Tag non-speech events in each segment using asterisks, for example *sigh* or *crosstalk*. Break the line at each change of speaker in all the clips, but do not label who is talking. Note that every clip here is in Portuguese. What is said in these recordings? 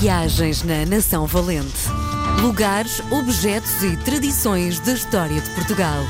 Viagens na Nação Valente. Lugares, objetos e tradições da história de Portugal.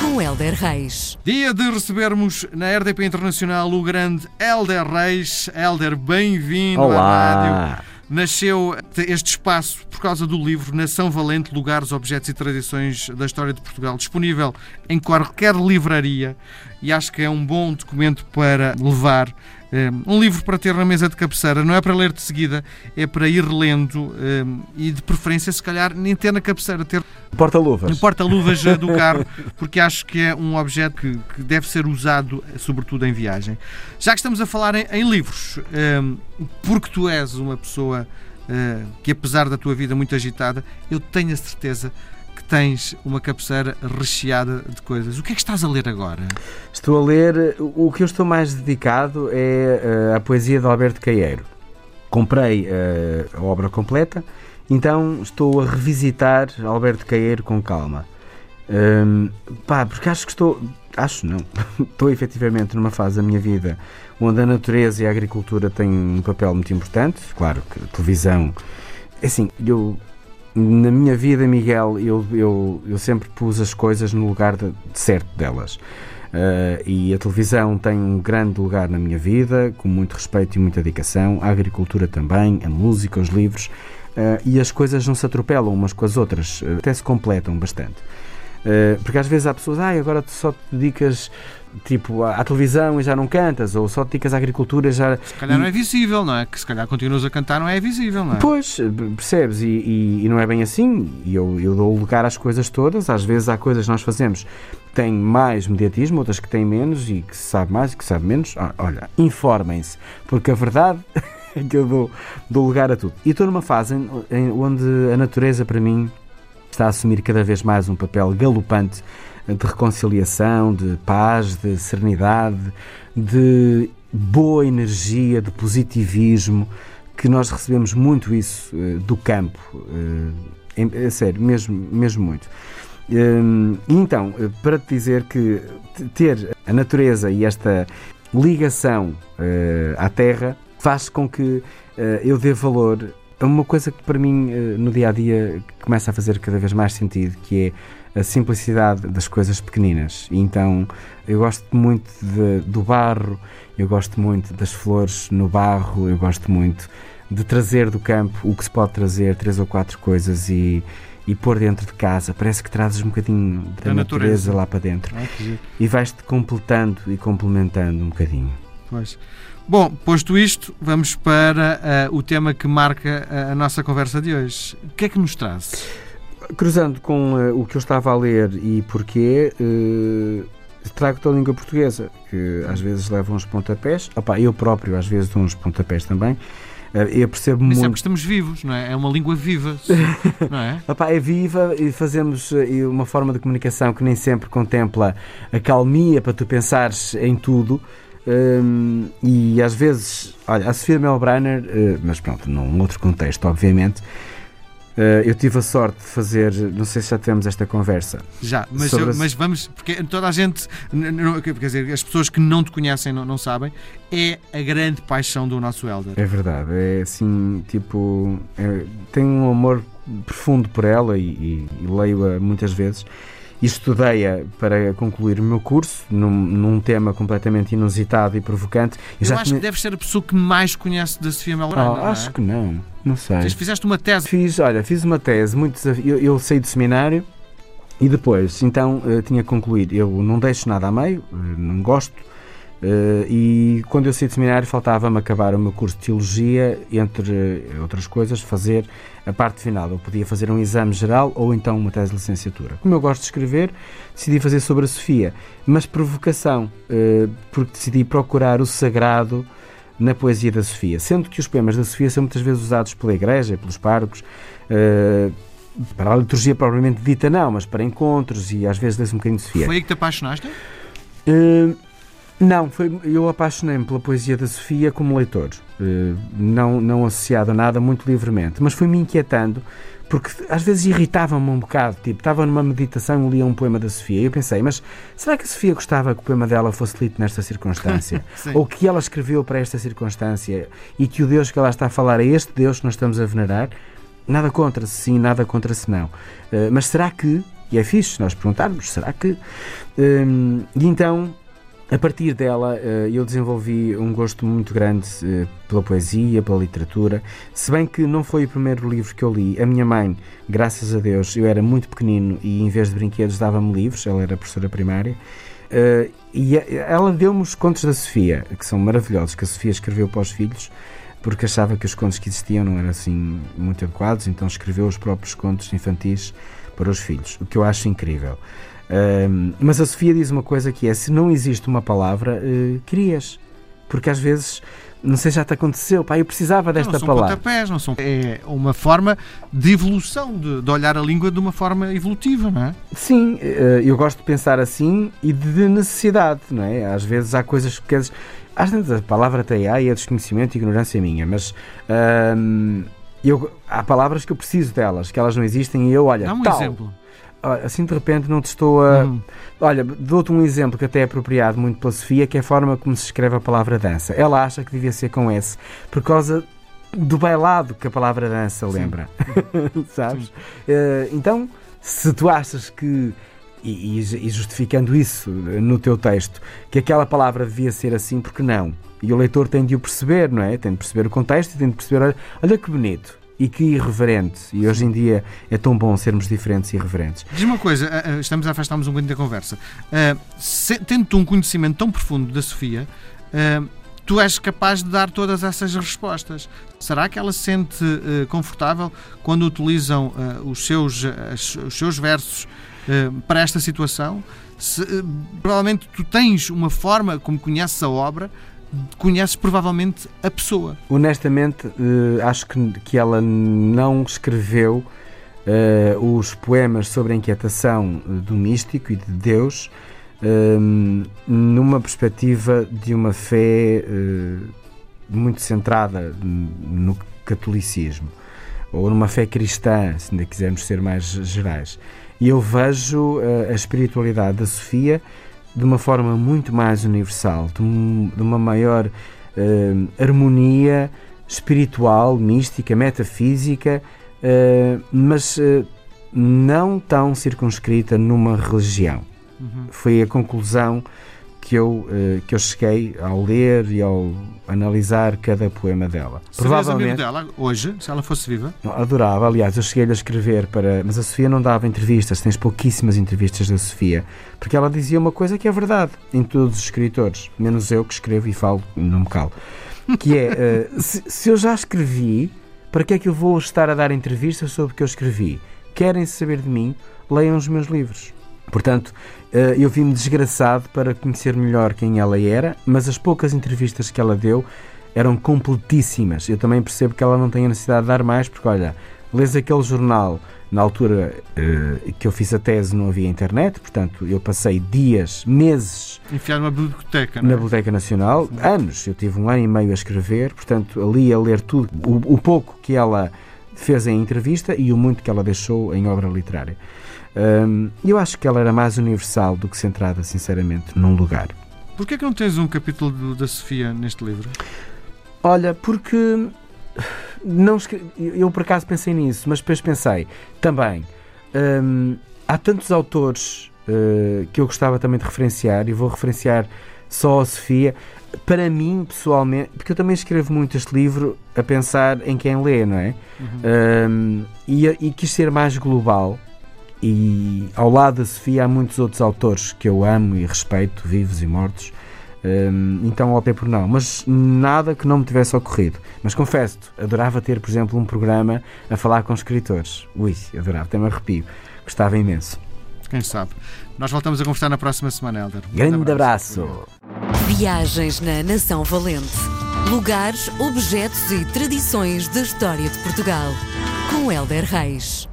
Com Helder Reis.
Dia de recebermos na RDP Internacional o grande Helder Reis. Helder, bem-vindo à rádio. Nasceu este espaço por causa do livro Nação Valente, Lugares, Objetos e Tradições da História de Portugal, disponível em qualquer livraria e acho que é um bom documento para levar. Eh, Um livro para ter na mesa de cabeceira, não é para ler de seguida, é para ir lendo eh, e de preferência, se calhar, nem ter na cabeceira, ter no
Porta-luvas.
porta-luvas do carro, *laughs* porque acho que é um objeto que, que deve ser usado, sobretudo em viagem. Já que estamos a falar em, em livros, hum, porque tu és uma pessoa hum, que, apesar da tua vida muito agitada, eu tenho a certeza tens uma cabeceira recheada de coisas. O que é que estás a ler agora?
Estou a ler. O que eu estou mais dedicado é eh, a poesia de Alberto Caeiro. Comprei eh, a obra completa, então estou a revisitar Alberto Caeiro com calma. Hum, pá, porque acho que estou. Acho não. *laughs* estou efetivamente numa fase da minha vida onde a natureza e a agricultura têm um papel muito importante. Claro que a televisão. é Assim, eu. Na minha vida, Miguel, eu, eu, eu sempre pus as coisas no lugar de, certo delas. Uh, e a televisão tem um grande lugar na minha vida, com muito respeito e muita dedicação. A agricultura também, a música, os livros. Uh, e as coisas não se atropelam umas com as outras, uh, até se completam bastante. Uh, porque às vezes há pessoas, ah, agora tu só te dedicas tipo, à, à televisão e já não cantas, ou só te dedicas à agricultura e já.
Se calhar não é visível, não é? Que se calhar continuas a cantar, não é visível, não é?
Pois, percebes? E, e- e não é bem assim. E eu, eu dou lugar às coisas todas. Às vezes há coisas que nós fazemos que têm mais mediatismo, outras que têm menos e que se sabe mais e que se sabe menos. Ah, Olha, informem-se, porque a verdade *laughs* é que eu dou, dou lugar a tudo. E estou numa fase em- em- onde a natureza, para mim, está a assumir cada vez mais um papel galopante de reconciliação, de paz, de serenidade, de boa energia, de positivismo, que nós recebemos muito isso eh, do campo. eh, é sério, mesmo, mesmo muito. Hum, e então, eh, para te dizer que ter a natureza e esta ligação eh, à terra faz com que eh, eu dê valor uma coisa que para mim eh, no dia a dia começa a fazer cada vez mais sentido, que é a simplicidade das coisas pequeninas. Então eu gosto muito de- do barro, eu gosto muito das flores no barro, eu gosto muito de trazer do campo o que se pode trazer, três ou quatro coisas e, e pôr dentro de casa. Parece que trazes um bocadinho da,
Da
natureza.
natureza.
lá para dentro
Ah,
e vais-te completando e complementando um bocadinho.
Pois. Bom, posto isto, vamos para ah, o tema que marca ah, a nossa conversa de hoje. O que é que nos traz?
Cruzando com eh, o que eu estava a ler e porquê, eh, trago-te a língua portuguesa, que às vezes leva uns pontapés. Opa, eu próprio às vezes dou uns pontapés também. Eh, eu percebo
é
muito.
estamos vivos, não é? É uma língua viva, *laughs* não é?
Opa, é viva e fazemos eh, uma forma de comunicação que nem sempre contempla a calmia para tu pensares em tudo. Hum, e às vezes, olha, a Sofia Melbrenner, eh, mas pronto, num outro contexto, obviamente, eh, eu tive a sorte de fazer, não sei se já tivemos esta conversa,
Já, mas, eu-
as-
mas vamos, porque toda a gente, n- n- quer dizer, as pessoas que não te conhecem não, não sabem, é a grande paixão do nosso Elder.
É verdade, é assim, tipo, é- tenho um amor profundo por ela e, e- e leio-a muitas vezes. Estudei-a para concluir o meu curso num, num tema completamente inusitado e provocante.
Eu, acho
tinha-
que deves ser a pessoa que mais conhece da Sofia Melbrana,
Ah,
não é?
acho que não, não sei.
Fiz- Fizeste uma tese.
Fiz, olha, fiz uma tese muito eu, eu saí do seminário e depois, então, eh, tinha que concluir. Eu não deixo nada a meio, eh, não gosto. Eh, e quando eu saí do seminário, faltava-me acabar o meu curso de Teologia, entre eh, outras coisas, fazer a parte final. Eu podia fazer um exame geral ou então uma tese de licenciatura. Como eu gosto de escrever, decidi fazer sobre a Sofia, mas provocação, eh, porque decidi procurar o sagrado na poesia da Sofia, sendo que os poemas da Sofia são muitas vezes usados pela Igreja, pelos párocos, eh, para a liturgia propriamente dita não, mas para encontros e às vezes lê-se um bocadinho de Sofia.
Foi aí que te apaixonaste?
Eh, Não, foi, eu apaixonei-me pela poesia da Sofia como leitor, uh, não, não associado a nada, muito livremente, mas fui-me inquietando porque às vezes irritava-me um bocado, tipo, estava numa meditação e lia um poema da Sofia e eu pensei, mas será que a Sofia gostava que o poema dela fosse lido nesta circunstância? *laughs* Ou que ela escreveu para esta circunstância e que o Deus que ela está a falar é este Deus que nós estamos a venerar? Nada contra se sim, nada contra se não. Uh, mas será que, e é fixe nós perguntarmos, será que? Uh, e então a partir dela, eh, eu desenvolvi um gosto muito grande eh, pela poesia, pela literatura. Se bem que não foi o primeiro livro que eu li. A minha mãe, graças a Deus, eu era muito pequenino e em vez de brinquedos dava-me livros. Ela era professora primária. Eh, e ela deu-me os contos da Sofia, que são maravilhosos, que a Sofia escreveu para os filhos, porque achava que os contos que existiam não eram assim muito adequados, então escreveu os próprios contos infantis para os filhos, o que eu acho incrível mas a Sofia diz uma coisa que é: se não existe uma palavra, uh, crias. Porque às vezes, não sei, já te aconteceu, pá, eu precisava desta
não, não
palavra.
Pontapés, não são É uma forma de evolução, de, de, olhar a língua de uma forma evolutiva, não é?
Sim, uh, eu gosto de pensar assim e de necessidade, não é? Às vezes há coisas que. Às vezes a palavra até há e é desconhecimento e ignorância minha, mas. Eu, há palavras que eu preciso delas, que elas não existem e eu, olha,
Dá um
tal,
exemplo
assim de repente não te estou a. Uhum. Olha, dou-te um exemplo que até é apropriado muito pela Sofia, que é a forma como se escreve a palavra dança. Ela acha que devia ser com S, por causa do bailado que a palavra dança lembra. *laughs* *laughs* Sabes? Uh, então, se tu achas que. E, e, justificando isso no teu texto, que aquela palavra devia ser assim, porque não? E o leitor tem de o perceber, não é? Tem de perceber o contexto e tem de perceber, olha, olha que bonito e que irreverente. E hoje em dia é tão bom sermos diferentes e irreverentes.
Diz uma coisa, eh, eh, estamos a afastar-nos um bocadinho da conversa. Uh, tendo um conhecimento tão profundo da Sofia, uh, tu és capaz de dar todas essas respostas. Será que ela se sente uh, confortável quando utilizam os, seus, os seus versos para esta situação? Se, provavelmente tu tens uma forma, como conheces a obra, conheces provavelmente a pessoa.
Honestamente, uh, acho que, que ela não escreveu uh, os poemas sobre a inquietação eh, do místico e de Deus uh, numa perspectiva de uma fé muito centrada no catolicismo ou numa fé cristã, se ainda quisermos ser mais gerais. E eu vejo a espiritualidade da Sofia de uma forma muito mais universal, de, um, de uma maior uh, harmonia espiritual, mística, metafísica, uh, mas uh, não tão circunscrita numa religião. Uhum. Foi a conclusão que eu, uh, que eu cheguei ao ler e ao analisar cada poema dela.
Provavelmente amigo dela hoje, se ela fosse viva?
Adorava, aliás, eu cheguei-lhe a escrever para. Mas a Sofia não dava entrevistas, tens pouquíssimas entrevistas da Sofia, porque ela dizia uma coisa que é verdade em todos os escritores, menos eu que escrevo e falo, não me calo. Que é, uh, *laughs* se, se eu já escrevi, para que é que eu vou estar a dar entrevistas sobre o que eu escrevi? Querem saber de mim? Leiam os meus livros. Portanto, eh, eu vi-me desgraçado para conhecer melhor quem ela era, mas as poucas entrevistas que ela deu eram completíssimas. Eu também percebo que ela não tem a necessidade de dar mais, porque olha, lês aquele jornal, na altura uh, que eu fiz a tese não havia internet, portanto eu passei dias, meses.
Enfiado numa biblioteca,
Na é? Biblioteca Nacional, anos. Eu tive um ano e meio a escrever, portanto ali a ler tudo, o, o pouco que ela fez em entrevista e o muito que ela deixou em obra literária. Um, eu acho que ela era mais universal do que centrada, sinceramente, num lugar.
Porquê que não tens um capítulo da Sofia neste livro?
Olha, porque não eu por acaso pensei nisso, mas depois pensei também hum, há tantos autores uh, que eu gostava também de referenciar e vou referenciar só a Sofia. Para mim, pessoalmente, porque eu também escrevo muito este livro a pensar em quem lê, não é? Uhum. Um, e, e quis ser mais global e ao lado da Sofia há muitos outros autores que eu amo e respeito, vivos e mortos. Um, então optei por não, mas nada que não me tivesse ocorrido. Mas confesso-te, adorava ter, por exemplo, um programa a falar com escritores. Ui, adorava, até me arrepio. Gostava imenso.
Quem sabe? Nós voltamos a conversar na próxima semana, Helder.
Grande abraço. abraço.
Viagens na Nação Valente. Lugares, objetos e tradições da história de Portugal. Com Helder Reis.